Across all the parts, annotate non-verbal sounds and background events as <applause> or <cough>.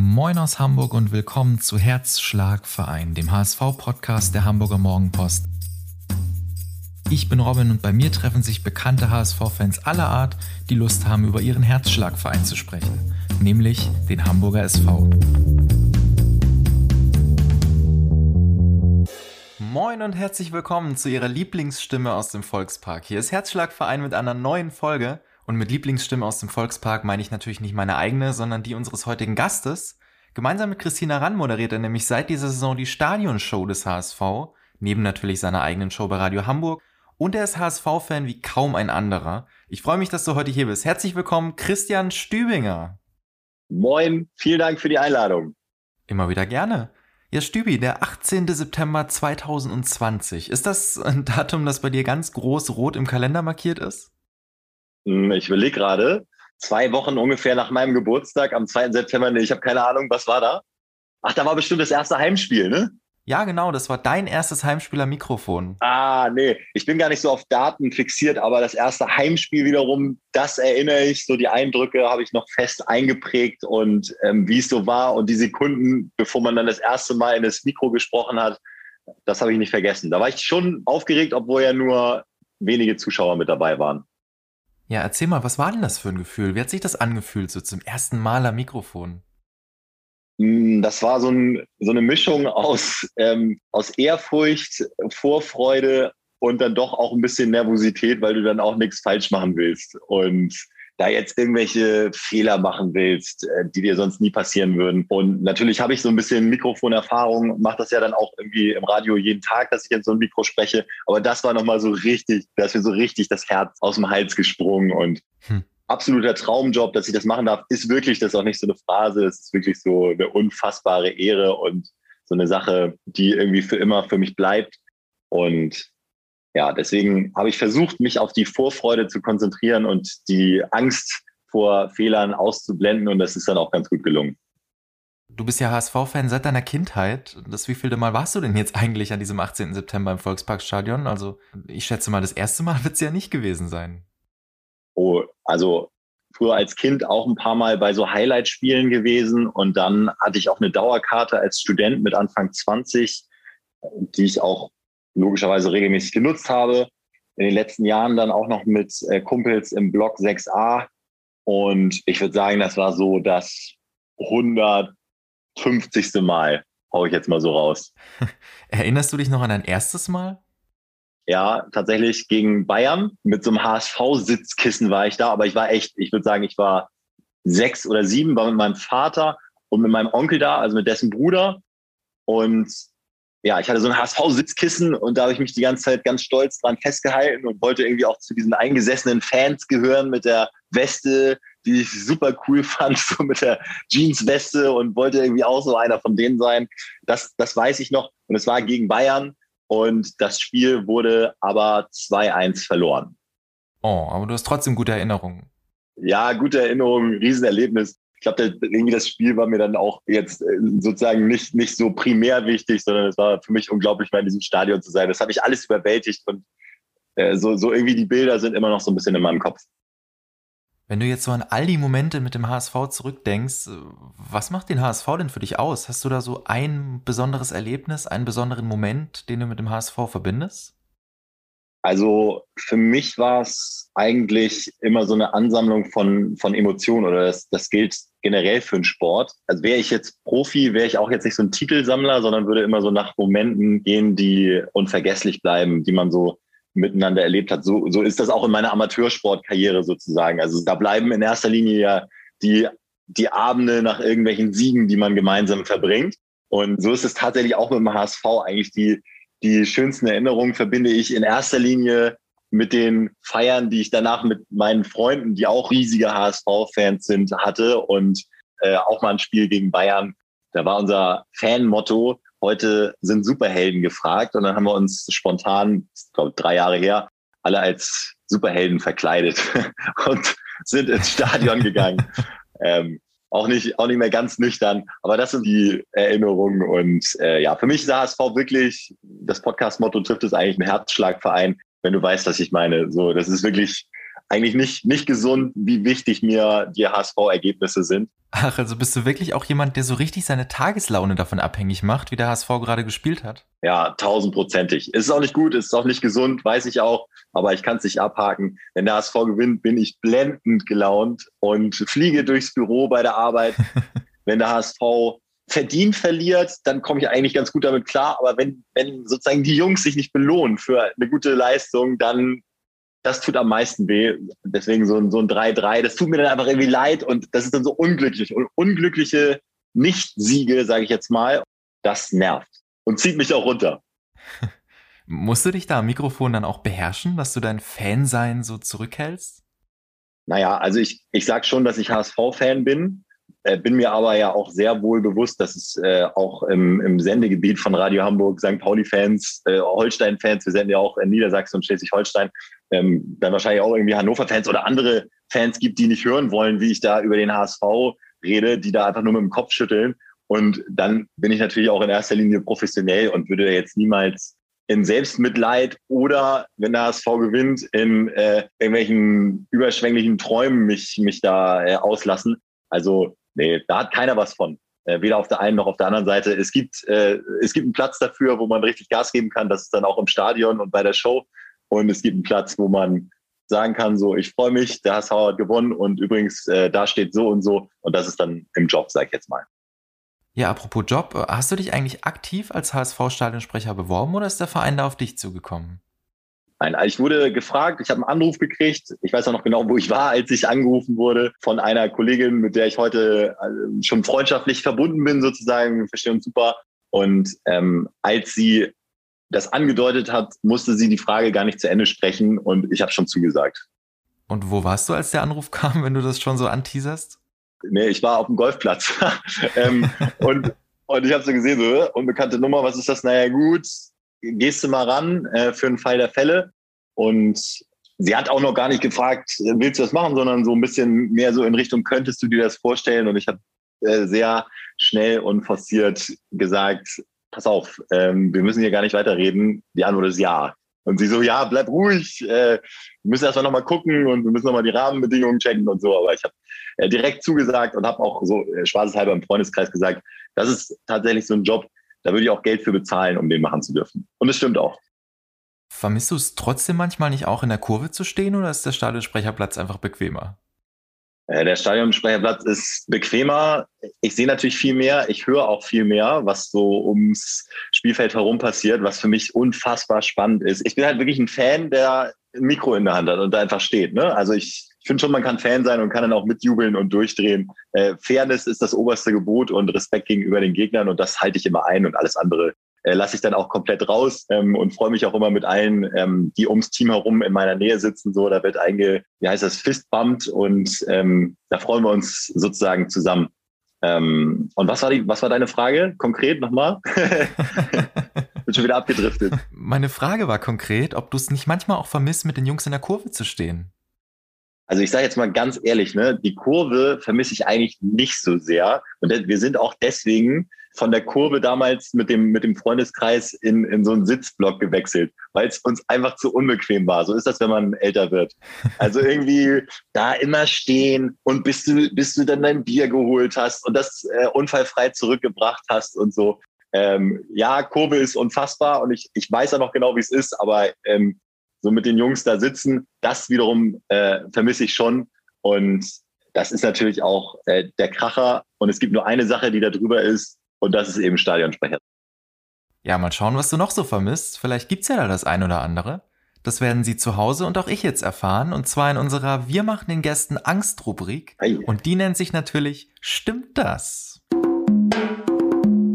Moin aus Hamburg und willkommen zu Herzschlagverein, dem HSV-Podcast der Hamburger Morgenpost. Ich bin Robin und bei mir treffen sich bekannte HSV-Fans aller Art, die Lust haben, über ihren Herzschlagverein zu sprechen, nämlich den Hamburger SV. Moin und herzlich willkommen zu Ihrer Lieblingsstimme aus dem Volkspark. Hier ist Herzschlagverein mit einer neuen Folge und mit Lieblingsstimme aus dem Volkspark meine ich natürlich nicht meine eigene, sondern die unseres heutigen Gastes. Gemeinsam mit Christina Rann moderiert er nämlich seit dieser Saison die Stadionshow des HSV, neben natürlich seiner eigenen Show bei Radio Hamburg. Und er ist HSV-Fan wie kaum ein anderer. Ich freue mich, dass du heute hier bist. Herzlich willkommen, Christian Stübinger. Moin, vielen Dank für die Einladung. Immer wieder gerne. Ja, Stübi, der 18. September 2020. Ist das ein Datum, das bei dir ganz groß rot im Kalender markiert ist? Hm, ich überlege gerade, zwei Wochen ungefähr nach meinem Geburtstag am 2. September, nee, ich habe keine Ahnung, was war da? Ach, da war bestimmt das erste Heimspiel, ne? Ja, genau, das war dein erstes Heimspiel am Mikrofon. Ah, nee, ich bin gar nicht so auf Daten fixiert, aber das erste Heimspiel wiederum, das erinnere ich, so die Eindrücke habe ich noch fest eingeprägt und ähm, wie es so war und die Sekunden, bevor man dann das erste Mal in das Mikro gesprochen hat, das habe ich nicht vergessen. Da war ich schon aufgeregt, obwohl ja nur wenige Zuschauer mit dabei waren. Ja, erzähl mal, was war denn das für ein Gefühl? Wie hat sich das angefühlt, so zum ersten Mal am Mikrofon? Mm, das war so, ein, so eine Mischung aus, ähm, aus Ehrfurcht, Vorfreude und dann doch auch ein bisschen Nervosität, weil du dann auch nichts falsch machen willst. Und da jetzt irgendwelche Fehler machen willst, äh, die dir sonst nie passieren würden. Und natürlich habe ich so ein bisschen Mikrofonerfahrung, mache das ja dann auch irgendwie im Radio jeden Tag, dass ich in so ein Mikro spreche. Aber das war nochmal so richtig, da ist mir so richtig das Herz aus dem Hals gesprungen und hm. absoluter Traumjob, dass ich das machen darf, ist wirklich, das ist auch nicht so eine Phrase, es ist wirklich so eine unfassbare Ehre und so eine Sache, die irgendwie für immer für mich bleibt. Und ja, deswegen habe ich versucht, mich auf die Vorfreude zu konzentrieren und die Angst vor Fehlern auszublenden und das ist dann auch ganz gut gelungen. Du bist ja HSV-Fan seit deiner Kindheit. Das wievielte Mal warst du denn jetzt eigentlich an diesem 18. September im Volksparkstadion? Also ich schätze mal, das erste Mal wird es ja nicht gewesen sein. Oh, also früher als Kind auch ein paar Mal bei so Highlight-Spielen gewesen und dann hatte ich auch eine Dauerkarte als Student mit Anfang 20, die ich auch logischerweise regelmäßig genutzt habe. In den letzten Jahren dann auch noch mit äh, Kumpels im Block 6a. Und ich würde sagen, das war so das 150. Mal, hau ich jetzt mal so raus. <laughs> Erinnerst du dich noch an dein erstes Mal? Ja, tatsächlich gegen Bayern. Mit so einem HSV-Sitzkissen war ich da, aber ich war echt, ich würde sagen, ich war sechs oder sieben, war mit meinem Vater und mit meinem Onkel da, also mit dessen Bruder. Und ja, ich hatte so ein HSV-Sitzkissen und da habe ich mich die ganze Zeit ganz stolz dran festgehalten und wollte irgendwie auch zu diesen eingesessenen Fans gehören mit der Weste, die ich super cool <laughs> fand, so mit der Jeans-Weste und wollte irgendwie auch so einer von denen sein. Das, das weiß ich noch. Und es war gegen Bayern und das Spiel wurde aber 2-1 verloren. Oh, aber du hast trotzdem gute Erinnerungen. Ja, gute Erinnerungen, Riesenerlebnis ich glaube, irgendwie das Spiel war mir dann auch jetzt äh, sozusagen nicht, nicht so primär wichtig, sondern es war für mich unglaublich, mal in diesem Stadion zu sein. Das habe ich alles überwältigt und äh, so, so irgendwie die Bilder sind immer noch so ein bisschen in meinem Kopf. Wenn du jetzt so an all die Momente mit dem HSV zurückdenkst, was macht den HSV denn für dich aus? Hast du da so ein besonderes Erlebnis, einen besonderen Moment, den du mit dem HSV verbindest? Also für mich war es eigentlich immer so eine Ansammlung von, von Emotionen oder das, das gilt generell für den Sport. Also wäre ich jetzt Profi, wäre ich auch jetzt nicht so ein Titelsammler, sondern würde immer so nach Momenten gehen, die unvergesslich bleiben, die man so miteinander erlebt hat. So, so ist das auch in meiner Amateursportkarriere sozusagen. Also da bleiben in erster Linie ja die, die Abende nach irgendwelchen Siegen, die man gemeinsam verbringt. Und so ist es tatsächlich auch mit dem HSV eigentlich die, die schönsten Erinnerungen verbinde ich in erster Linie mit den Feiern, die ich danach mit meinen Freunden, die auch riesige HSV-Fans sind, hatte und äh, auch mal ein Spiel gegen Bayern. Da war unser Fan-Motto, heute sind Superhelden gefragt und dann haben wir uns spontan, ich glaube drei Jahre her, alle als Superhelden verkleidet <laughs> und sind ins Stadion gegangen. <laughs> ähm, auch nicht, auch nicht mehr ganz nüchtern. Aber das sind die Erinnerungen. Und äh, ja, für mich ist HSV wirklich, das Podcast-Motto trifft es eigentlich ein Herzschlagverein, wenn du weißt, was ich meine. So, das ist wirklich eigentlich nicht, nicht gesund, wie wichtig mir die HSV-Ergebnisse sind. Ach, also bist du wirklich auch jemand, der so richtig seine Tageslaune davon abhängig macht, wie der HSV gerade gespielt hat? Ja, tausendprozentig. Ist auch nicht gut, ist auch nicht gesund, weiß ich auch, aber ich kann es nicht abhaken. Wenn der HSV gewinnt, bin ich blendend gelaunt und fliege durchs Büro bei der Arbeit. <laughs> Wenn der HSV verdient verliert, dann komme ich eigentlich ganz gut damit klar. Aber wenn, wenn sozusagen die Jungs sich nicht belohnen für eine gute Leistung, dann das tut am meisten weh. Deswegen so ein, so ein 3-3, das tut mir dann einfach irgendwie leid und das ist dann so unglücklich. Und unglückliche Nicht-Siege, sage ich jetzt mal, das nervt und zieht mich auch runter. <laughs> Musst du dich da am Mikrofon dann auch beherrschen, dass du dein Fansein so zurückhältst? Naja, also ich, ich sage schon, dass ich HSV-Fan bin, bin mir aber ja auch sehr wohl bewusst, dass es äh, auch im, im Sendegebiet von Radio Hamburg, St. Pauli-Fans, äh, Holstein-Fans, wir senden ja auch in Niedersachsen und Schleswig-Holstein, ähm, dann wahrscheinlich auch irgendwie Hannover-Fans oder andere Fans gibt, die nicht hören wollen, wie ich da über den HSV rede, die da einfach nur mit dem Kopf schütteln. Und dann bin ich natürlich auch in erster Linie professionell und würde jetzt niemals in Selbstmitleid oder, wenn der HSV gewinnt, in äh, irgendwelchen überschwänglichen Träumen mich, mich da äh, auslassen. Also, nee, da hat keiner was von. Äh, weder auf der einen noch auf der anderen Seite. Es gibt, äh, es gibt einen Platz dafür, wo man richtig Gas geben kann. Das ist dann auch im Stadion und bei der Show. Und es gibt einen Platz, wo man sagen kann, so, ich freue mich, der HSV hat gewonnen und übrigens, äh, da steht so und so. Und das ist dann im Job, sag ich jetzt mal. Ja, apropos Job, hast du dich eigentlich aktiv als HSV-Stadionsprecher beworben oder ist der Verein da auf dich zugekommen? Nein, ich wurde gefragt, ich habe einen Anruf gekriegt. Ich weiß auch noch genau, wo ich war, als ich angerufen wurde von einer Kollegin, mit der ich heute äh, schon freundschaftlich verbunden bin, sozusagen. Wir verstehen uns super. Und ähm, als sie das angedeutet hat, musste sie die Frage gar nicht zu Ende sprechen und ich habe schon zugesagt. Und wo warst du, als der Anruf <laughs> kam, wenn du das schon so anteaserst? Nee, ich war auf dem Golfplatz. <laughs> ähm, und, und ich habe so gesehen, so, unbekannte Nummer, was ist das? Naja, gut, gehst du mal ran äh, für einen Fall der Fälle. Und sie hat auch noch gar nicht gefragt, willst du das machen, sondern so ein bisschen mehr so in Richtung, könntest du dir das vorstellen? Und ich habe äh, sehr schnell und forciert gesagt, pass auf, ähm, wir müssen hier gar nicht weiterreden. Die Antwort ist ja. Und sie so, ja, bleib ruhig, äh, wir müssen erstmal nochmal gucken und wir müssen nochmal die Rahmenbedingungen checken und so. Aber ich habe äh, direkt zugesagt und habe auch so äh, spaßeshalber im Freundeskreis gesagt, das ist tatsächlich so ein Job, da würde ich auch Geld für bezahlen, um den machen zu dürfen. Und es stimmt auch. Vermisst du es trotzdem manchmal nicht auch in der Kurve zu stehen oder ist der Stadionsprecherplatz einfach bequemer? Äh, der Stadionsprecherplatz ist bequemer. Ich sehe natürlich viel mehr, ich höre auch viel mehr, was so ums Spielfeld herum passiert, was für mich unfassbar spannend ist. Ich bin halt wirklich ein Fan, der ein Mikro in der Hand hat und da einfach steht. Ne? Also ich, ich finde schon, man kann Fan sein und kann dann auch mitjubeln und durchdrehen. Äh, Fairness ist das oberste Gebot und Respekt gegenüber den Gegnern und das halte ich immer ein und alles andere äh, lasse ich dann auch komplett raus ähm, und freue mich auch immer mit allen, ähm, die ums Team herum in meiner Nähe sitzen. So, da wird einge, wie heißt das, Fistbumpt und ähm, da freuen wir uns sozusagen zusammen. Ähm, und was war die, was war deine Frage konkret nochmal? <laughs> Bin schon wieder abgedriftet. Meine Frage war konkret, ob du es nicht manchmal auch vermisst, mit den Jungs in der Kurve zu stehen. Also ich sage jetzt mal ganz ehrlich, ne, die Kurve vermisse ich eigentlich nicht so sehr. Und wir sind auch deswegen von der Kurve damals mit dem, mit dem Freundeskreis in, in so einen Sitzblock gewechselt, weil es uns einfach zu unbequem war. So ist das, wenn man älter wird. Also irgendwie da immer stehen und bis du, bis du dann dein Bier geholt hast und das äh, unfallfrei zurückgebracht hast und so. Ähm, ja, Kurve ist unfassbar und ich, ich weiß ja noch genau, wie es ist, aber ähm, so mit den Jungs da sitzen, das wiederum äh, vermisse ich schon. Und das ist natürlich auch äh, der Kracher. Und es gibt nur eine Sache, die da drüber ist, und das ist eben Stadionsprecher. Ja, mal schauen, was du noch so vermisst. Vielleicht gibt's ja da das ein oder andere. Das werden Sie zu Hause und auch ich jetzt erfahren, und zwar in unserer Wir machen den Gästen Angst-Rubrik. Und die nennt sich natürlich Stimmt das?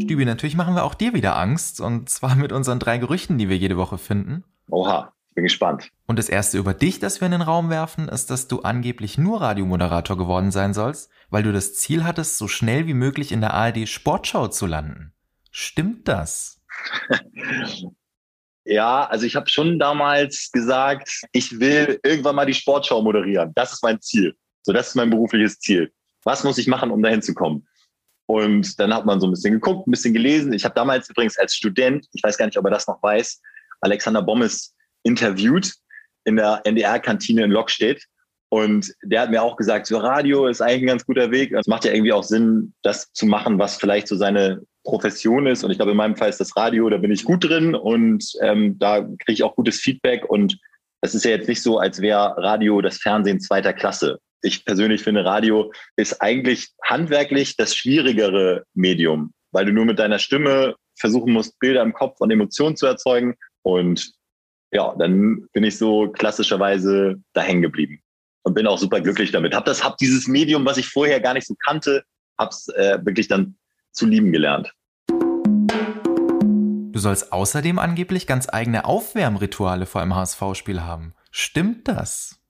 Stübi, natürlich machen wir auch dir wieder Angst, und zwar mit unseren drei Gerüchten, die wir jede Woche finden. Oha, bin gespannt. Und das erste über dich, das wir in den Raum werfen, ist, dass du angeblich nur Radiomoderator geworden sein sollst, weil du das Ziel hattest, so schnell wie möglich in der ARD Sportschau zu landen. Stimmt das? <laughs> Ja, also ich habe schon damals gesagt, ich will irgendwann mal die Sportschau moderieren. Das ist mein Ziel. So, das ist mein berufliches Ziel. Was muss ich machen, um dahin zu kommen? Und dann hat man so ein bisschen geguckt, ein bisschen gelesen. Ich habe damals übrigens als Student, ich weiß gar nicht, ob er das noch weiß, Alexander Bommes interviewt in der NDR-Kantine in Lockstedt. Und der hat mir auch gesagt, so Radio ist eigentlich ein ganz guter Weg. Es macht ja irgendwie auch Sinn, das zu machen, was vielleicht so seine Profession ist. Und ich glaube, in meinem Fall ist das Radio, da bin ich gut drin und ähm, da kriege ich auch gutes Feedback. Und es ist ja jetzt nicht so, als wäre Radio das Fernsehen zweiter Klasse. Ich persönlich finde, Radio ist eigentlich handwerklich das schwierigere Medium, weil du nur mit deiner Stimme versuchen musst, Bilder im Kopf und Emotionen zu erzeugen. Und ja, dann bin ich so klassischerweise da hängen geblieben und bin auch super glücklich damit. Hab das, hab dieses Medium, was ich vorher gar nicht so kannte, hab's äh, wirklich dann zu lieben gelernt. Du sollst außerdem angeblich ganz eigene Aufwärmrituale vor einem HSV-Spiel haben. Stimmt das?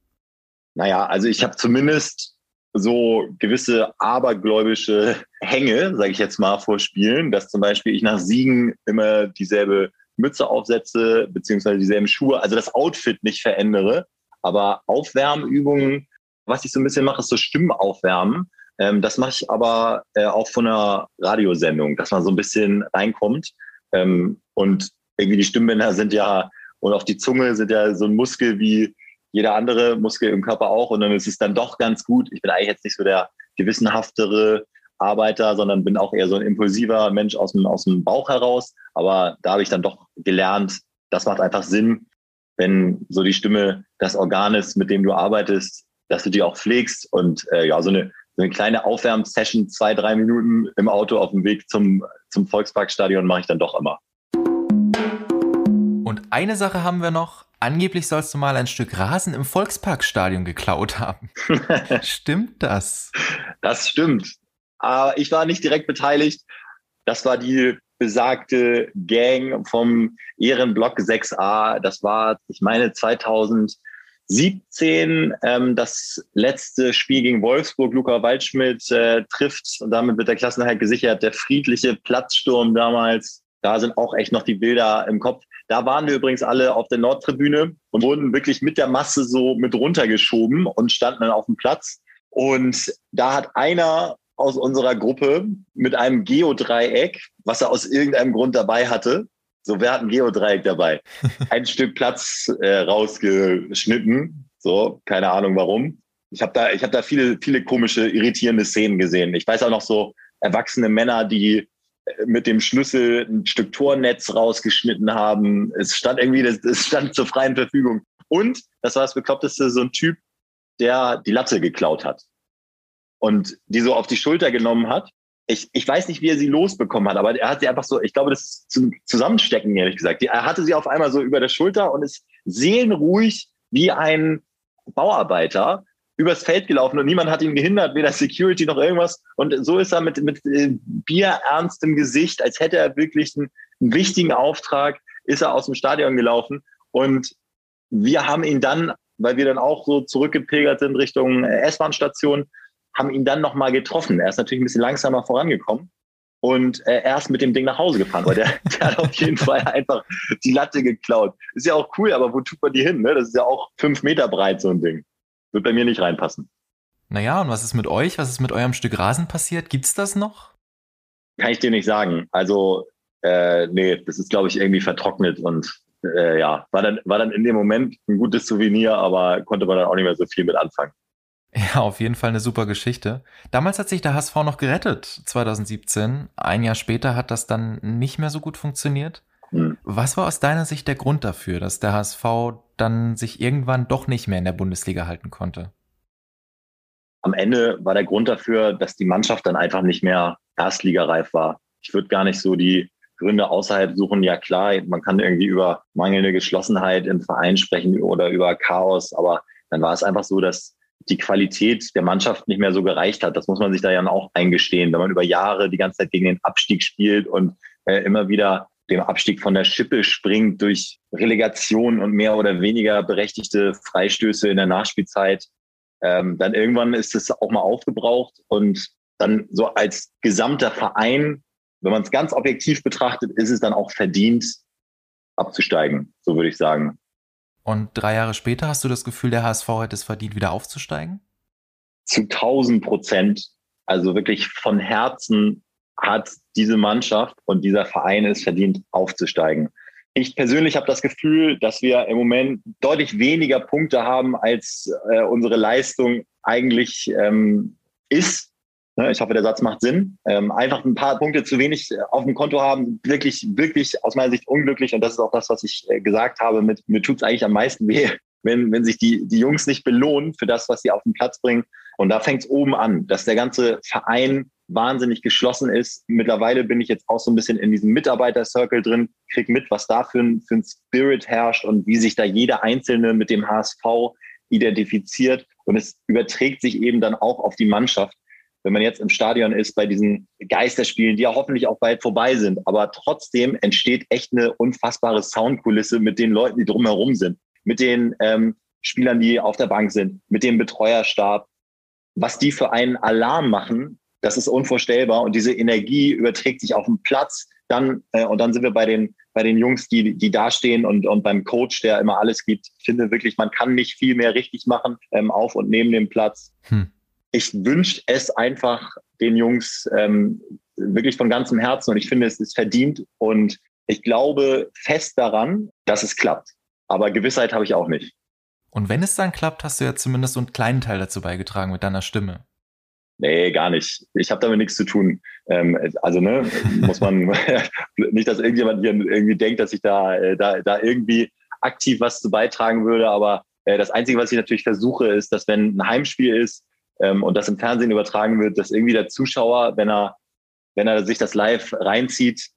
Naja, also ich habe zumindest so gewisse abergläubische Hänge, sage ich jetzt mal, vor Spielen, dass zum Beispiel ich nach Siegen immer dieselbe Mütze aufsetze, beziehungsweise dieselben Schuhe, also das Outfit nicht verändere, aber Aufwärmübungen, was ich so ein bisschen mache, ist so Stimmaufwärmen. Ähm, das mache ich aber äh, auch von einer Radiosendung, dass man so ein bisschen reinkommt. Ähm, und irgendwie die Stimmbänder sind ja, und auch die Zunge sind ja so ein Muskel wie jeder andere Muskel im Körper auch. Und dann ist es dann doch ganz gut. Ich bin eigentlich jetzt nicht so der gewissenhaftere Arbeiter, sondern bin auch eher so ein impulsiver Mensch aus dem, aus dem Bauch heraus. Aber da habe ich dann doch gelernt, das macht einfach Sinn, wenn so die Stimme das Organ ist, mit dem du arbeitest, dass du die auch pflegst und äh, ja, so eine, so eine kleine Aufwärmsession, zwei, drei Minuten im Auto auf dem Weg zum, zum Volksparkstadion mache ich dann doch immer. Und eine Sache haben wir noch. Angeblich sollst du mal ein Stück Rasen im Volksparkstadion geklaut haben. <laughs> stimmt das? Das stimmt. Aber ich war nicht direkt beteiligt. Das war die besagte Gang vom Ehrenblock 6a. Das war, ich meine, 2017 ähm, das letzte Spiel gegen Wolfsburg. Luca Waldschmidt äh, trifft und damit wird der Klassenhalt gesichert. Der friedliche Platzsturm damals. Da sind auch echt noch die Bilder im Kopf. Da waren wir übrigens alle auf der Nordtribüne und wurden wirklich mit der Masse so mit runtergeschoben und standen dann auf dem Platz. Und da hat einer aus unserer Gruppe mit einem Geodreieck, was er aus irgendeinem Grund dabei hatte. So, wer hat ein Geodreieck dabei? <laughs> Ein Stück Platz äh, rausgeschnitten. So, keine Ahnung warum. Ich habe da, ich habe da viele, viele komische, irritierende Szenen gesehen. Ich weiß auch noch so erwachsene Männer, die äh, mit dem Schlüssel ein Stück Tornetz rausgeschnitten haben. Es stand irgendwie, es stand zur freien Verfügung. Und, das war das Bekloppteste, so ein Typ, der die Latte geklaut hat und die so auf die Schulter genommen hat. Ich, ich weiß nicht, wie er sie losbekommen hat, aber er hat sie einfach so, ich glaube, das ist zum Zusammenstecken, ehrlich gesagt. Er hatte sie auf einmal so über der Schulter und ist seelenruhig wie ein Bauarbeiter übers Feld gelaufen und niemand hat ihn gehindert, weder Security noch irgendwas. Und so ist er mit, mit äh, bierernstem Gesicht, als hätte er wirklich einen, einen wichtigen Auftrag, ist er aus dem Stadion gelaufen. Und wir haben ihn dann, weil wir dann auch so zurückgepilgert sind Richtung äh, S-Bahn-Station, haben ihn dann nochmal getroffen. Er ist natürlich ein bisschen langsamer vorangekommen und äh, er ist mit dem Ding nach Hause gefahren, weil der, <laughs> der hat auf jeden Fall einfach die Latte geklaut. Ist ja auch cool, aber wo tut man die hin? Ne? Das ist ja auch fünf Meter breit, so ein Ding. Wird bei mir nicht reinpassen. Naja, und was ist mit euch? Was ist mit eurem Stück Rasen passiert? Gibt's das noch? Kann ich dir nicht sagen. Also, äh, nee, das ist, glaube ich, irgendwie vertrocknet und äh, ja, war dann, war dann in dem Moment ein gutes Souvenir, aber konnte man dann auch nicht mehr so viel mit anfangen. Ja, auf jeden Fall eine super Geschichte. Damals hat sich der HSV noch gerettet, 2017. Ein Jahr später hat das dann nicht mehr so gut funktioniert. Mhm. Was war aus deiner Sicht der Grund dafür, dass der HSV dann sich irgendwann doch nicht mehr in der Bundesliga halten konnte? Am Ende war der Grund dafür, dass die Mannschaft dann einfach nicht mehr erstligareif war. Ich würde gar nicht so die Gründe außerhalb suchen. Ja klar, man kann irgendwie über mangelnde Geschlossenheit im Verein sprechen oder über Chaos, aber dann war es einfach so, dass die Qualität der Mannschaft nicht mehr so gereicht hat. Das muss man sich da ja auch eingestehen, wenn man über Jahre die ganze Zeit gegen den Abstieg spielt und äh, immer wieder dem Abstieg von der Schippe springt durch Relegation und mehr oder weniger berechtigte Freistöße in der Nachspielzeit. Ähm, dann irgendwann ist es auch mal aufgebraucht und dann so als gesamter Verein, wenn man es ganz objektiv betrachtet, ist es dann auch verdient, abzusteigen, so würde ich sagen. Und drei Jahre später hast du das Gefühl, der HSV hätte es verdient, wieder aufzusteigen? Zu 1000 Prozent. Also wirklich von Herzen hat diese Mannschaft und dieser Verein es verdient, aufzusteigen. ich persönlich habe das Gefühl, dass wir im Moment deutlich weniger Punkte haben, als äh, unsere Leistung eigentlich ähm, ist. Ne, ich hoffe, der Satz macht Sinn. Ähm, einfach ein paar Punkte zu wenig äh, auf dem Konto haben, wirklich, wirklich aus meiner Sicht unglücklich. Und das ist auch das, was ich äh, gesagt habe. Mit, mir tut es eigentlich am meisten weh, <laughs> wenn, wenn sich die, die Jungs nicht belohnen für das, was sie auf den Platz bringen. Und da fängt es oben an, dass der ganze Verein wahnsinnig geschlossen ist. Mittlerweile bin ich jetzt auch so ein bisschen in diesem Mitarbeiter-Circle drin, krieg mit, was da für ein, für ein Spirit herrscht und wie sich da jeder Einzelne mit dem HSV identifiziert. Und es überträgt sich eben dann auch auf die Mannschaft. Wenn man jetzt im Stadion ist bei diesen Geisterspielen, die ja hoffentlich auch bald vorbei sind, aber trotzdem entsteht echt eine unfassbare Soundkulisse mit den Leuten, die drumherum sind, mit den ähm, Spielern, die auf der Bank sind, mit dem Betreuerstab, was die für einen Alarm machen, das ist unvorstellbar. Und diese Energie überträgt sich auf den Platz. Dann, äh, und dann sind wir bei den, bei den Jungs, die, die dastehen und, und beim Coach, der immer alles gibt. Ich finde wirklich, man kann nicht viel mehr richtig machen ähm, auf und neben dem Platz. Hm. Ich wünsche es einfach den Jungs ähm, wirklich von ganzem Herzen und ich finde, es ist verdient und ich glaube fest daran, dass es klappt. Aber Gewissheit habe ich auch nicht. Und wenn es dann klappt, hast du ja zumindest so einen kleinen Teil dazu beigetragen mit deiner Stimme. Nee, gar nicht. Ich habe damit nichts zu tun. Ähm, also ne, muss man <laughs> nicht, dass irgendjemand hier irgendwie denkt, dass ich da, äh, da, da irgendwie aktiv was zu beitragen würde. Aber äh, das Einzige, was ich natürlich versuche, ist, dass wenn ein Heimspiel ist ähm, und das im Fernsehen übertragen wird, dass irgendwie der Zuschauer, wenn er, wenn er sich das live reinzieht,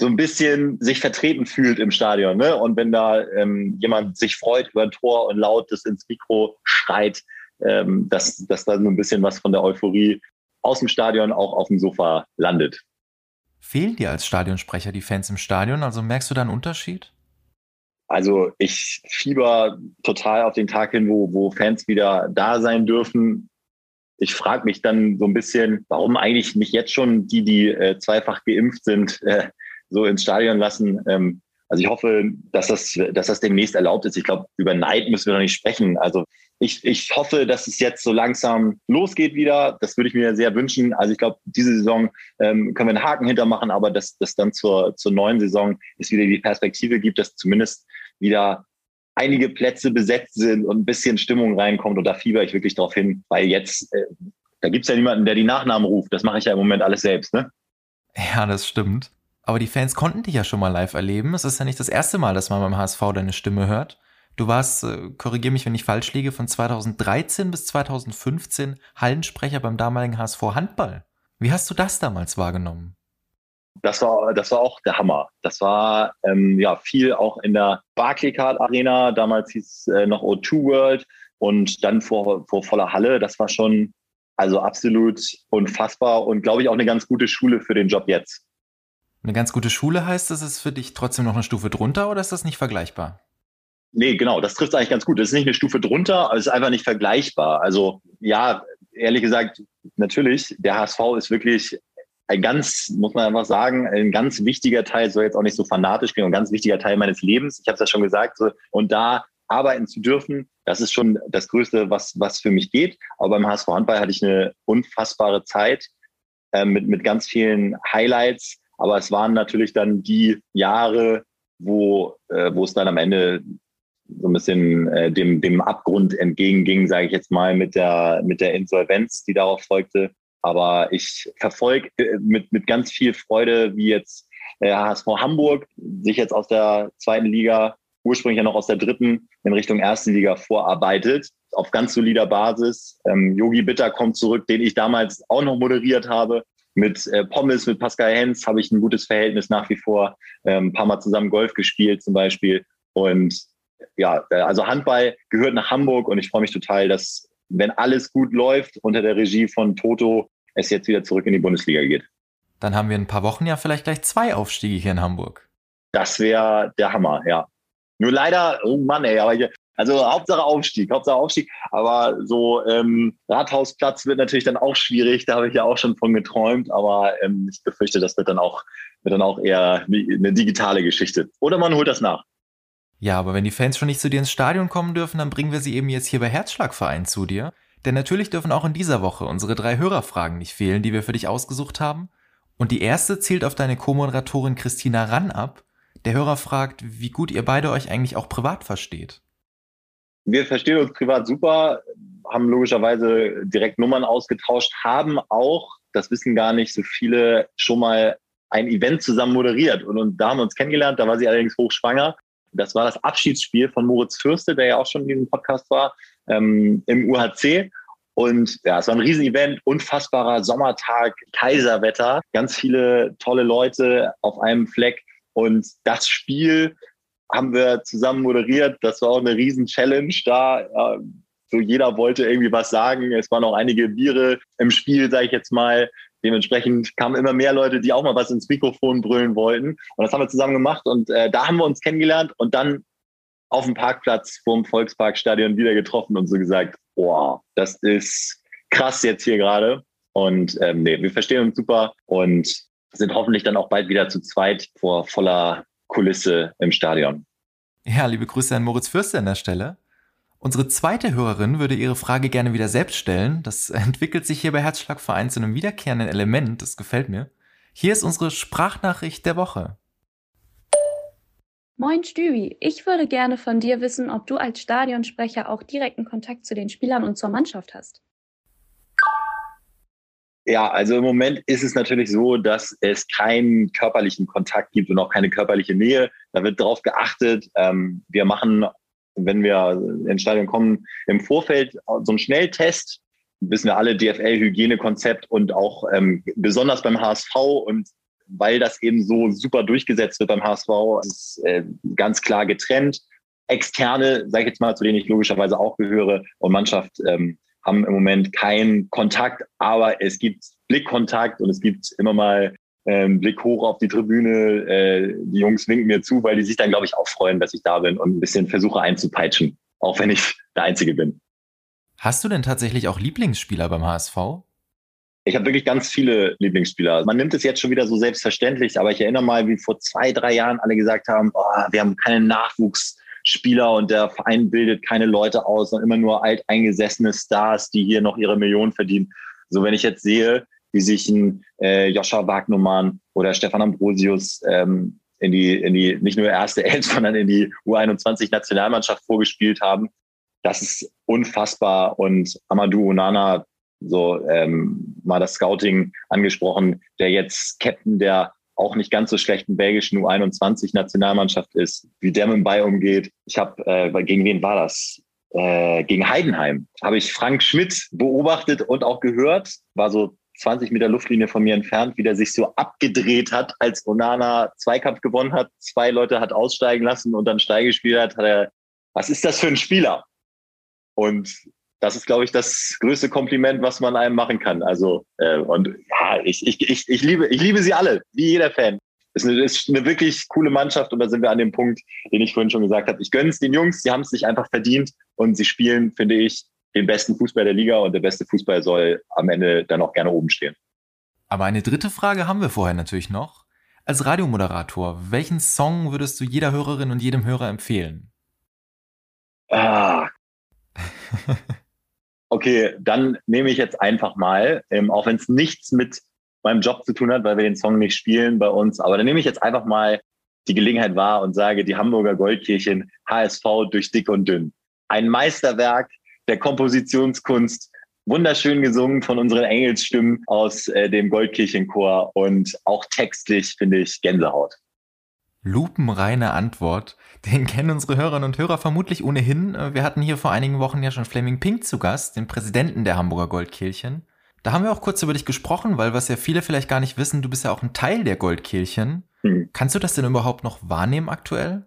so ein bisschen sich vertreten fühlt im Stadion. Ne? Und wenn da ähm, jemand sich freut über ein Tor und laut das ins Mikro schreit, ähm, dass, dass da so ein bisschen was von der Euphorie aus dem Stadion auch auf dem Sofa landet. Fehlen dir als Stadionsprecher die Fans im Stadion? Also merkst du da einen Unterschied? Also ich fieber total auf den Tag hin, wo, wo Fans wieder da sein dürfen. Ich frage mich dann so ein bisschen, warum eigentlich nicht jetzt schon die, die äh, zweifach geimpft sind, <laughs> äh, so ins Stadion lassen. Ähm, also ich hoffe, dass das, dass das demnächst erlaubt ist. Ich glaube, über Neid müssen wir noch nicht sprechen. Also ich, ich hoffe, dass es jetzt so langsam losgeht wieder. Das würde ich mir sehr wünschen. Also ich glaube, diese Saison ähm, können wir einen Haken hintermachen, aber dass das dann zur, zur neuen Saison es wieder die Perspektive gibt, dass zumindest wieder einige Plätze besetzt sind und ein bisschen Stimmung reinkommt. Und da fieber ich wirklich darauf hin, weil jetzt, äh, da gibt's ja niemanden, der die Nachnamen ruft. Das mache ich ja im Moment alles selbst. Ne? Ja, das stimmt. Aber die Fans konnten dich ja schon mal live erleben. Es ist ja nicht das erste Mal, dass man beim HSV deine Stimme hört. Du warst, äh, korrigier mich, wenn ich falsch liege, von 2013 bis 2015 Hallensprecher beim damaligen HSV Handball. Wie hast du das damals wahrgenommen? Das war, das war auch der Hammer. Das war ähm, ja viel auch in der Barclaycard Arena. Damals hieß es äh, noch O2 World und dann vor, vor voller Halle. Das war schon also absolut unfassbar und glaube ich auch eine ganz gute Schule für den Job jetzt. Eine ganz gute Schule heißt, es ist für dich trotzdem noch eine Stufe drunter oder ist das nicht vergleichbar? Nee, genau, das trifft eigentlich ganz gut. Das ist nicht eine Stufe drunter, aber es ist einfach nicht vergleichbar. Also ja, ehrlich gesagt, natürlich, der HSV ist wirklich ein ganz, muss man einfach sagen, ein ganz wichtiger Teil, soll jetzt auch nicht so fanatisch klingen, ein ganz wichtiger Teil meines Lebens. Ich habe es ja schon gesagt. So, und da arbeiten zu dürfen, das ist schon das Größte, was, was für mich geht. Aber beim HSV Handball hatte ich eine unfassbare Zeit äh, mit, mit ganz vielen Highlights. Aber es waren natürlich dann die Jahre, wo, äh, wo es dann am Ende so ein bisschen äh, dem, dem Abgrund entgegenging, sage ich jetzt mal, mit der, mit der Insolvenz, die darauf folgte. Aber ich verfolge äh, mit, mit ganz viel Freude, wie jetzt äh, HSV Hamburg sich jetzt aus der zweiten Liga, ursprünglich ja noch aus der dritten, in Richtung ersten Liga vorarbeitet, auf ganz solider Basis. Ähm, Yogi Bitter kommt zurück, den ich damals auch noch moderiert habe. Mit äh, Pommes, mit Pascal Hens habe ich ein gutes Verhältnis nach wie vor. Ähm, ein paar Mal zusammen Golf gespielt zum Beispiel. Und ja, also Handball gehört nach Hamburg und ich freue mich total, dass, wenn alles gut läuft, unter der Regie von Toto es jetzt wieder zurück in die Bundesliga geht. Dann haben wir in ein paar Wochen ja vielleicht gleich zwei Aufstiege hier in Hamburg. Das wäre der Hammer, ja. Nur leider, oh Mann, ey, aber hier, also Hauptsache Aufstieg, Hauptsache Aufstieg. Aber so ähm, Rathausplatz wird natürlich dann auch schwierig. Da habe ich ja auch schon von geträumt. Aber ähm, ich befürchte, das wird dann auch wird dann auch eher eine digitale Geschichte. Oder man holt das nach. Ja, aber wenn die Fans schon nicht zu dir ins Stadion kommen dürfen, dann bringen wir sie eben jetzt hier bei Herzschlagverein zu dir. Denn natürlich dürfen auch in dieser Woche unsere drei Hörerfragen nicht fehlen, die wir für dich ausgesucht haben. Und die erste zielt auf deine Co-Moderatorin Christina Rann ab, Der Hörer fragt, wie gut ihr beide euch eigentlich auch privat versteht. Wir verstehen uns privat super, haben logischerweise direkt Nummern ausgetauscht, haben auch, das wissen gar nicht so viele, schon mal ein Event zusammen moderiert. Und, und da haben wir uns kennengelernt, da war sie allerdings hochschwanger. Das war das Abschiedsspiel von Moritz Fürste, der ja auch schon in diesem Podcast war, ähm, im UHC. Und ja, es war ein Riesenevent, unfassbarer Sommertag, Kaiserwetter, ganz viele tolle Leute auf einem Fleck. Und das Spiel haben wir zusammen moderiert. Das war auch eine Riesen-Challenge da. So jeder wollte irgendwie was sagen. Es waren auch einige Biere im Spiel, sage ich jetzt mal. Dementsprechend kamen immer mehr Leute, die auch mal was ins Mikrofon brüllen wollten. Und das haben wir zusammen gemacht. Und äh, da haben wir uns kennengelernt und dann auf dem Parkplatz vorm Volksparkstadion wieder getroffen und so gesagt, boah, das ist krass jetzt hier gerade. Und ähm, nee, wir verstehen uns super und sind hoffentlich dann auch bald wieder zu zweit vor voller Kulisse im Stadion. Ja, liebe Grüße an Moritz Fürste an der Stelle. Unsere zweite Hörerin würde ihre Frage gerne wieder selbst stellen. Das <laughs> entwickelt sich hier bei Herzschlagverein zu einem wiederkehrenden Element. Das gefällt mir. Hier ist unsere Sprachnachricht der Woche. Moin Stübi, ich würde gerne von dir wissen, ob du als Stadionsprecher auch direkten Kontakt zu den Spielern und zur Mannschaft hast. Ja, also im Moment ist es natürlich so, dass es keinen körperlichen Kontakt gibt und auch keine körperliche Nähe. Da wird darauf geachtet. Ähm, wir machen wenn wir ins Stadion kommen, im Vorfeld so einen Schnelltest, wissen wir alle, DFL-Hygienekonzept und auch ähm, besonders beim HSV und weil das eben so super durchgesetzt wird beim HSV, ist äh, ganz klar getrennt. Externe, sage ich jetzt mal, zu denen ich logischerweise auch gehöre, und Mannschaft ähm, haben im Moment keinen Kontakt, aber es gibt Blickkontakt und es gibt immer mal ähm, Blick hoch auf die Tribüne. Äh, die Jungs winken mir zu, weil die sich dann, glaube ich, auch freuen, dass ich da bin und ein bisschen versuche einzupeitschen, auch wenn ich der Einzige bin. Hast du denn tatsächlich auch Lieblingsspieler beim HSV? Ich habe wirklich ganz viele Lieblingsspieler. Man nimmt es jetzt schon wieder so selbstverständlich, aber ich erinnere mal, wie vor zwei, drei Jahren alle gesagt haben, oh, wir haben keine Nachwuchsspieler und der Verein bildet keine Leute aus, sondern immer nur alteingesessene Stars, die hier noch ihre Millionen verdienen. So, wenn ich jetzt sehe, wie sich ein äh, Joscha Wagnumann oder Stefan Ambrosius ähm, in die, in die nicht nur erste Elf, <laughs> sondern in die U21-Nationalmannschaft vorgespielt haben. Das ist unfassbar. Und Amadou Onana, so ähm, mal das Scouting angesprochen, der jetzt Captain der auch nicht ganz so schlechten belgischen U21-Nationalmannschaft ist, wie der mit dem Ball umgeht. Ich habe, äh, gegen wen war das? Äh, gegen Heidenheim habe ich Frank Schmidt beobachtet und auch gehört. War so 20 Meter Luftlinie von mir entfernt, wie der sich so abgedreht hat, als Onana Zweikampf gewonnen hat, zwei Leute hat aussteigen lassen und dann Steigespiel hat, hat er, was ist das für ein Spieler? Und das ist, glaube ich, das größte Kompliment, was man einem machen kann. Also, äh, und ja, ich, ich, ich, ich, liebe, ich liebe sie alle, wie jeder Fan. Es ist eine, ist eine wirklich coole Mannschaft und da sind wir an dem Punkt, den ich vorhin schon gesagt habe. Ich gönne es den Jungs, die haben es sich einfach verdient und sie spielen, finde ich, den besten Fußball der Liga und der beste Fußball soll am Ende dann auch gerne oben stehen. Aber eine dritte Frage haben wir vorher natürlich noch. Als Radiomoderator, welchen Song würdest du jeder Hörerin und jedem Hörer empfehlen? Ah. <laughs> okay, dann nehme ich jetzt einfach mal, ähm, auch wenn es nichts mit meinem Job zu tun hat, weil wir den Song nicht spielen bei uns, aber dann nehme ich jetzt einfach mal die Gelegenheit wahr und sage die Hamburger Goldkirchen HSV durch dick und dünn. Ein Meisterwerk, der Kompositionskunst. Wunderschön gesungen von unseren Engelsstimmen aus äh, dem Goldkirchenchor und auch textlich finde ich Gänsehaut. Lupenreine Antwort. Den kennen unsere Hörerinnen und Hörer vermutlich ohnehin. Wir hatten hier vor einigen Wochen ja schon Fleming Pink zu Gast, den Präsidenten der Hamburger Goldkirchen. Da haben wir auch kurz über dich gesprochen, weil was ja viele vielleicht gar nicht wissen, du bist ja auch ein Teil der Goldkirchen. Hm. Kannst du das denn überhaupt noch wahrnehmen aktuell?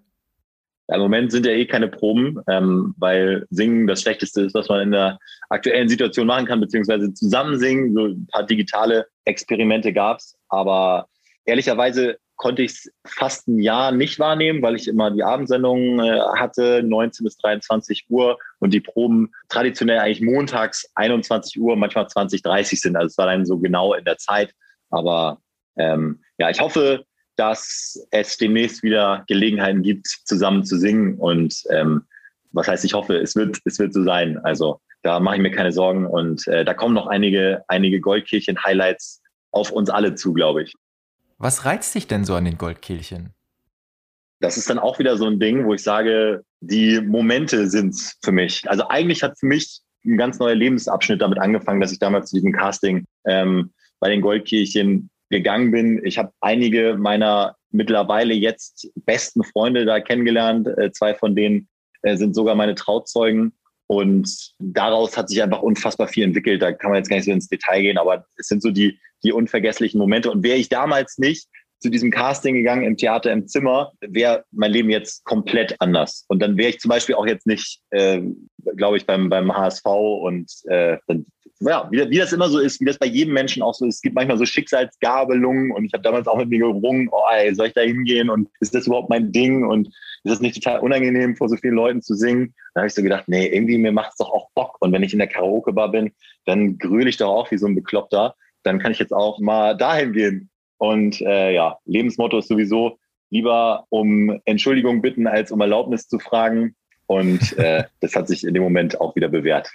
Im Moment sind ja eh keine Proben, ähm, weil Singen das Schlechteste ist, was man in der aktuellen Situation machen kann, beziehungsweise zusammen singen. So ein paar digitale Experimente gab's, aber ehrlicherweise konnte ich es fast ein Jahr nicht wahrnehmen, weil ich immer die Abendsendungen äh, hatte, 19 bis 23 Uhr und die Proben traditionell eigentlich montags 21 Uhr, manchmal 20, 30 sind. Also es war dann so genau in der Zeit. Aber ähm, ja, ich hoffe, dass es demnächst wieder Gelegenheiten gibt, zusammen zu singen. Und ähm, was heißt, ich hoffe, es wird, es wird so sein. Also da mache ich mir keine Sorgen. Und äh, da kommen noch einige, einige Goldkirchen-Highlights auf uns alle zu, glaube ich. Was reizt dich denn so an den Goldkehlchen? das ist dann auch wieder so ein Ding, wo ich sage, die Momente sind's für mich. Also eigentlich hat für mich ein ganz neuer Lebensabschnitt damit angefangen, dass ich damals zu diesem Casting ähm, bei den Goldkirchen gegangen bin. Ich habe einige meiner mittlerweile jetzt besten Freunde da kennengelernt. Äh, zwei von denen äh, sind sogar meine Trauzeugen. Und daraus hat sich einfach unfassbar viel entwickelt. Da kann man jetzt gar nicht so ins Detail gehen, aber es sind so die, die unvergesslichen Momente. Und wäre ich damals nicht zu diesem Casting gegangen im Theater im Zimmer, wäre mein Leben jetzt komplett anders. Und dann wäre ich zum Beispiel auch jetzt nicht, äh, glaube ich, beim, beim HSV und äh, dann, ja, wie, wie das immer so ist, wie das bei jedem Menschen auch so ist. Es gibt manchmal so Schicksalsgabelungen und ich habe damals auch mit mir gerungen, oh, ey, soll ich da hingehen und ist das überhaupt mein Ding und ist das nicht total unangenehm, vor so vielen Leuten zu singen? Da habe ich so gedacht, nee, irgendwie mir macht es doch auch Bock. Und wenn ich in der Karaoke-Bar bin, dann grühle ich doch auch wie so ein Bekloppter. Dann kann ich jetzt auch mal dahin gehen und äh, ja, Lebensmotto ist sowieso lieber um Entschuldigung bitten, als um Erlaubnis zu fragen. Und äh, das hat sich in dem Moment auch wieder bewährt.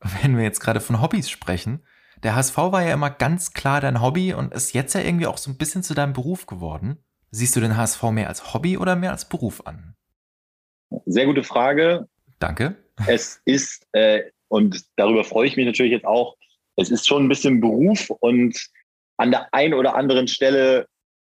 Wenn wir jetzt gerade von Hobbys sprechen, der HSV war ja immer ganz klar dein Hobby und ist jetzt ja irgendwie auch so ein bisschen zu deinem Beruf geworden. Siehst du den HSV mehr als Hobby oder mehr als Beruf an? Sehr gute Frage. Danke. <laughs> Es ist, äh, und darüber freue ich mich natürlich jetzt auch, es ist schon ein bisschen Beruf und an der einen oder anderen Stelle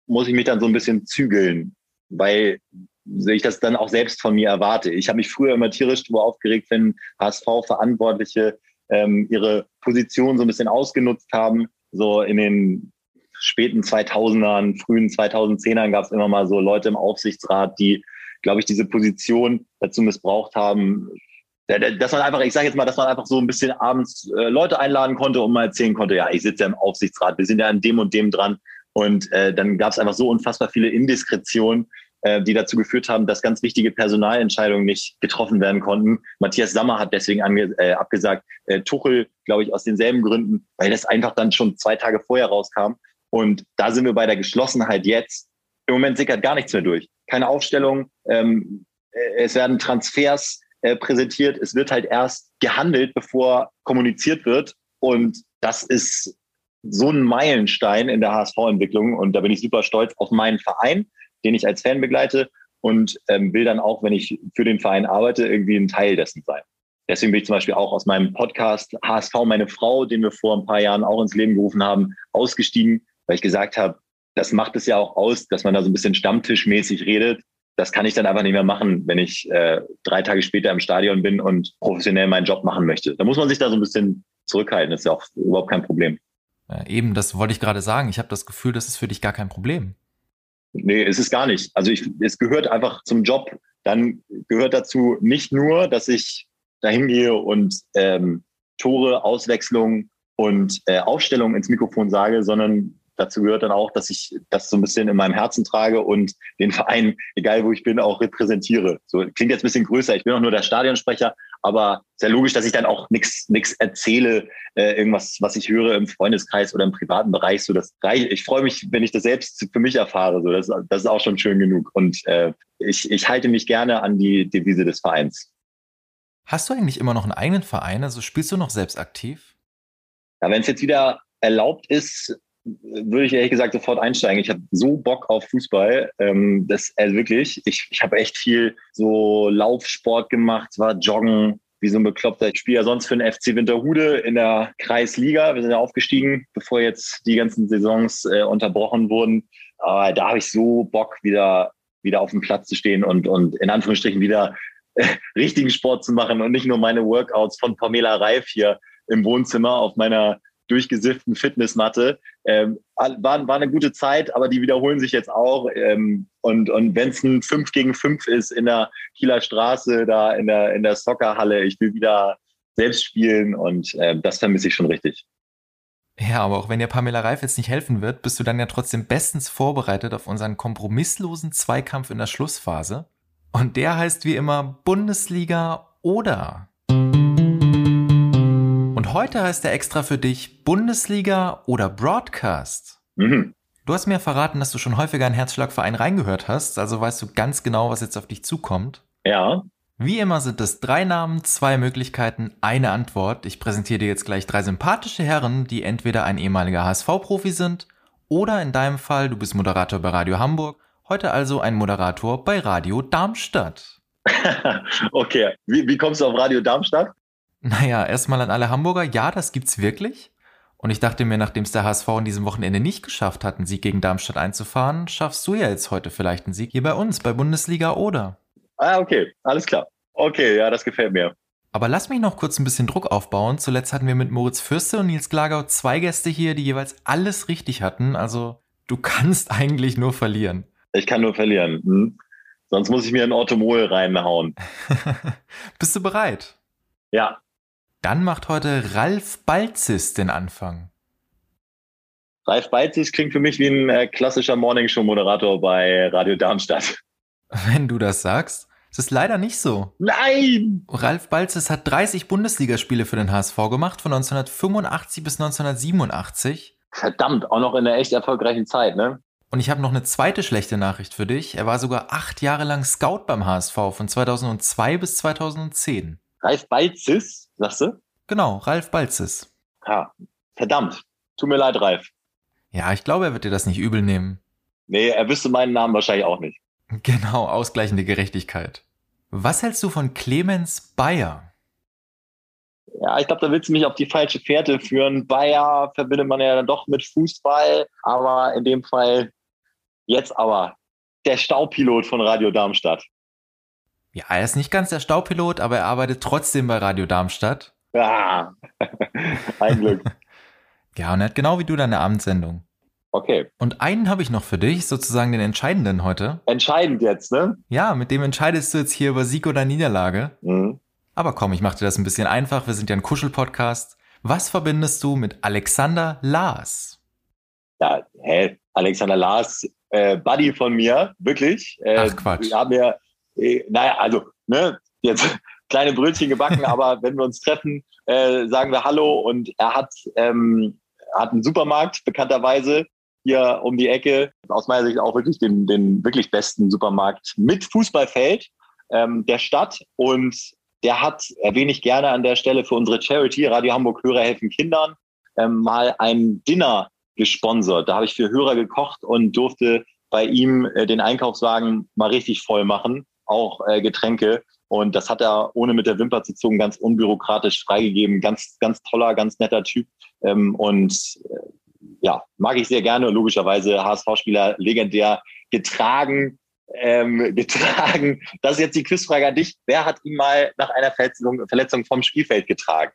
muss ich mich dann so ein bisschen zügeln, weil ich das dann auch selbst von mir erwarte. Ich habe mich früher immer tierisch darüber aufgeregt, wenn HSV-Verantwortliche ähm, ihre Position so ein bisschen ausgenutzt haben. So in den späten 2000ern, frühen 2010ern gab es immer mal so Leute im Aufsichtsrat, die, glaube ich, diese Position dazu missbraucht haben, dass man einfach, ich sage jetzt mal, dass man einfach so ein bisschen abends äh, Leute einladen konnte und mal erzählen konnte, ja, ich sitze ja im Aufsichtsrat, wir sind ja an dem und dem dran. Und äh, dann gab es einfach so unfassbar viele Indiskretionen, äh, die dazu geführt haben, dass ganz wichtige Personalentscheidungen nicht getroffen werden konnten. Matthias Sammer hat deswegen ange äh, abgesagt, äh, Tuchel, glaube ich, aus denselben Gründen, weil das einfach dann schon zwei Tage vorher rauskam. Und da sind wir bei der Geschlossenheit jetzt. Im Moment sickert gar nichts mehr durch. Keine Aufstellung. Ähm, äh, es werden Transfers äh, präsentiert. Es wird halt erst gehandelt, bevor kommuniziert wird. Und das ist so ein Meilenstein in der HSV-Entwicklung. Und da bin ich super stolz auf meinen Verein, den ich als Fan begleite und ähm, will dann auch, wenn ich für den Verein arbeite, irgendwie ein Teil dessen sein. Deswegen bin ich zum Beispiel auch aus meinem Podcast HSV, meine Frau, den wir vor ein paar Jahren auch ins Leben gerufen haben, ausgestiegen, weil ich gesagt habe, das macht es ja auch aus, dass man da so ein bisschen stammtischmäßig redet das kann ich dann einfach nicht mehr machen, wenn ich äh, drei Tage später im Stadion bin und professionell meinen Job machen möchte. Da muss man sich da so ein bisschen zurückhalten. Das ist ja auch überhaupt kein Problem. Ja, eben, das wollte ich gerade sagen. Ich habe das Gefühl, das ist für dich gar kein Problem. Nee, es ist gar nicht. Also ich, es gehört einfach zum Job. Dann gehört dazu nicht nur, dass ich dahin gehe und ähm, Tore, Auswechslung und äh, Aufstellung ins Mikrofon sage, sondern dazu gehört dann auch, dass ich das so ein bisschen in meinem Herzen trage und den Verein, egal wo ich bin, auch repräsentiere. So klingt jetzt ein bisschen größer. Ich bin auch nur der Stadionsprecher, aber sehr logisch, dass ich dann auch nichts nichts erzähle, äh, irgendwas, was ich höre im Freundeskreis oder im privaten Bereich. So das reicht. Ich freue mich, wenn ich das selbst für mich erfahre. So das, das ist auch schon schön genug. Und äh, ich, ich halte mich gerne an die Devise des Vereins. Hast du eigentlich immer noch einen eigenen Verein? Also spielst du noch selbst aktiv? Ja, wenn es jetzt wieder erlaubt ist, würde ich ehrlich gesagt sofort einsteigen. Ich habe so Bock auf Fußball. Ähm, das also wirklich. Ich, ich habe echt viel so Laufsport gemacht, war Joggen, wie so ein Bekloppter. Ich spiele ja sonst für den FC Winterhude in der Kreisliga. Wir sind ja aufgestiegen, bevor jetzt die ganzen Saisons äh, unterbrochen wurden. Aber da habe ich so Bock, wieder, wieder auf dem Platz zu stehen und, und in Anführungsstrichen wieder äh, richtigen Sport zu machen und nicht nur meine Workouts von Pamela Reif hier im Wohnzimmer auf meiner durchgesifften Fitnessmatte. Ähm, war, war eine gute Zeit, aber die wiederholen sich jetzt auch. Ähm, und und wenn es ein 5 gegen 5 ist in der Kieler Straße, da in der, in der Soccerhalle, ich will wieder selbst spielen und äh, das vermisse ich schon richtig. Ja, aber auch wenn dir Pamela Reif jetzt nicht helfen wird, bist du dann ja trotzdem bestens vorbereitet auf unseren kompromisslosen Zweikampf in der Schlussphase. Und der heißt wie immer Bundesliga oder heute heißt er extra für dich Bundesliga oder Broadcast. Mhm. Du hast mir verraten, dass du schon häufiger in Herzschlagverein reingehört hast, also weißt du ganz genau, was jetzt auf dich zukommt. Ja. Wie immer sind es drei Namen, zwei Möglichkeiten, eine Antwort. Ich präsentiere dir jetzt gleich drei sympathische Herren, die entweder ein ehemaliger HSV-Profi sind oder in deinem Fall, du bist Moderator bei Radio Hamburg Heute also ein Moderator bei Radio Darmstadt. <laughs> okay, wie, wie kommst du auf Radio Darmstadt? Naja, erstmal an alle Hamburger, ja, das gibt's wirklich. Und ich dachte mir, nachdem es der HSV in diesem Wochenende nicht geschafft hat, einen Sieg gegen Darmstadt einzufahren, schaffst du ja jetzt heute vielleicht einen Sieg hier bei uns, bei Bundesliga oder. Ah, okay, alles klar. Okay, ja, das gefällt mir. Aber lass mich noch kurz ein bisschen Druck aufbauen. Zuletzt hatten wir mit Moritz Fürste und Nils Glagau zwei Gäste hier, die jeweils alles richtig hatten. Also du kannst eigentlich nur verlieren. Ich kann nur verlieren. Hm? Sonst muss ich mir ein Orthomol reinhauen. <laughs> Bist du bereit? Ja. Dann macht heute Ralf Balzis den Anfang. Ralf Balzis klingt für mich wie ein äh, klassischer Morningshow-Moderator bei Radio Darmstadt. <laughs> Wenn du das sagst. Es ist leider nicht so. Nein! Ralf Balzes hat 30 Bundesligaspiele für den HSV gemacht, von 1985 bis 1987. Verdammt, auch noch in einer echt erfolgreichen Zeit, ne? Und ich habe noch eine zweite schlechte Nachricht für dich. Er war sogar acht Jahre lang Scout beim HSV, von 2002 bis 2010. Ralf Balzis, sagst du? Genau, Ralf Balzis. Ha, verdammt. Tut mir leid, Ralf. Ja, ich glaube, er wird dir das nicht übel nehmen. Nee, er wüsste meinen Namen wahrscheinlich auch nicht. <laughs> Genau, ausgleichende Gerechtigkeit. Was hältst du von Clemens Bayer? Ja, ich glaube, da willst du mich auf die falsche Fährte führen. Bayer verbindet man ja dann doch mit Fußball, aber in dem Fall jetzt aber der Staupilot von Radio Darmstadt. Ja, er ist nicht ganz der Staupilot, aber er arbeitet trotzdem bei Radio Darmstadt. Ja, <laughs> ein Glück. <laughs> ja, und er hat genau wie du deine Abendsendung. Okay. Und einen habe ich noch für dich, sozusagen den entscheidenden heute. Entscheidend jetzt, ne? Ja, mit dem entscheidest du jetzt hier über Sieg oder Niederlage. Mhm. Aber komm, ich mache dir das ein bisschen einfach. Wir sind ja ein Kuschel-Podcast. Was verbindest du mit Alexander Lars? Ja, hä? Alexander Lars, äh, Buddy von mir, wirklich. Äh, Ach Quatsch. Wir haben ja, äh, naja, also, ne, jetzt <laughs> kleine Brötchen gebacken, aber wenn wir uns treffen, äh, sagen wir Hallo und er hat, ähm, hat einen Supermarkt, bekannterweise, hier um die Ecke. Aus meiner Sicht auch wirklich den, den wirklich besten Supermarkt mit Fußballfeld ähm, der Stadt. Und der hat, erwähne ich gerne an der Stelle für unsere Charity, Radio Hamburg Hörer helfen Kindern, ähm, mal ein Dinner gesponsert. Da habe ich für Hörer gekocht und durfte bei ihm äh, den Einkaufswagen mal richtig voll machen, auch äh, Getränke. Und das hat er ohne mit der Wimper zu zucken ganz unbürokratisch freigegeben. Ganz, ganz toller, ganz netter Typ. Ähm, und äh, ja, mag ich sehr gerne. Logischerweise HSV-Spieler legendär getragen. Ähm, <laughs> getragen. Das ist jetzt die Quizfrage an dich. Wer hat ihn mal nach einer Verletzung, Verletzung vom Spielfeld getragen?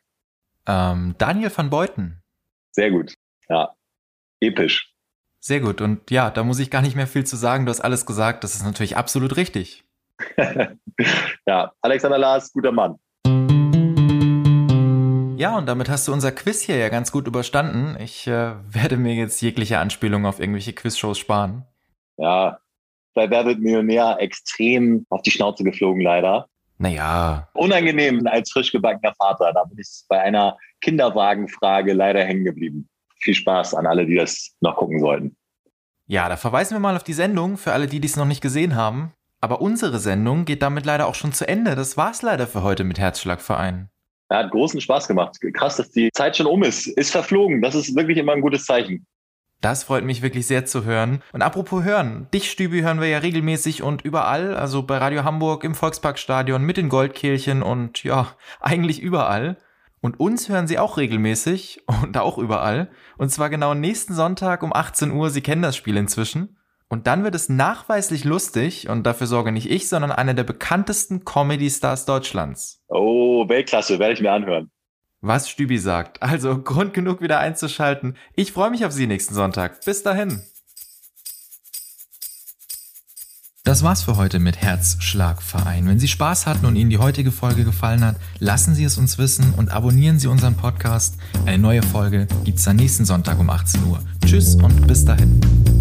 Ähm, Daniel van Beuten. Sehr gut. Ja, episch. Sehr gut. Und ja, da muss ich gar nicht mehr viel zu sagen. Du hast alles gesagt. Das ist natürlich absolut richtig. <laughs> ja, Alexander Lars, guter Mann. Ja, und damit hast du unser Quiz hier ja ganz gut überstanden. Ich äh, <laughs> werde mir jetzt jegliche Anspielung auf irgendwelche Quizshows sparen. Ja, bei Wer wird Millionär extrem auf die Schnauze geflogen, leider. Naja. Unangenehm als frisch gebackener Vater. Da bin ich bei einer Kinderwagenfrage leider hängen geblieben. Viel Spaß an alle, die das noch gucken sollten. Ja, da verweisen wir mal auf die Sendung für alle, die dies noch nicht gesehen haben. Aber unsere Sendung geht damit leider auch schon zu Ende. Das war's leider für heute mit Herzschlagverein. Er hat großen Spaß gemacht. Krass, dass die Zeit schon um ist. Ist verflogen. Das ist wirklich immer ein gutes Zeichen. Das freut mich wirklich sehr zu hören. Und apropos hören, dich, Stübi, hören wir ja regelmäßig und überall, also bei Radio Hamburg, im Volksparkstadion, mit den Goldkehlchen und ja, eigentlich überall. Und uns hören sie auch regelmäßig <laughs> und auch überall. Und zwar genau nächsten Sonntag um 18 Uhr. Sie kennen das Spiel inzwischen. Und dann wird es nachweislich lustig und dafür sorge nicht ich, sondern einer der bekanntesten Comedy-Stars Deutschlands. Oh, Weltklasse, werde ich mir anhören. Was Stübi sagt. Also Grund genug wieder einzuschalten. Ich freue mich auf Sie nächsten Sonntag. Bis dahin. Das war's für heute mit Herzschlagverein. Wenn Sie Spaß hatten und Ihnen die heutige Folge gefallen hat, lassen Sie es uns wissen und abonnieren Sie unseren Podcast. Eine neue Folge gibt's am nächsten Sonntag um 18 Uhr. Tschüss und bis dahin.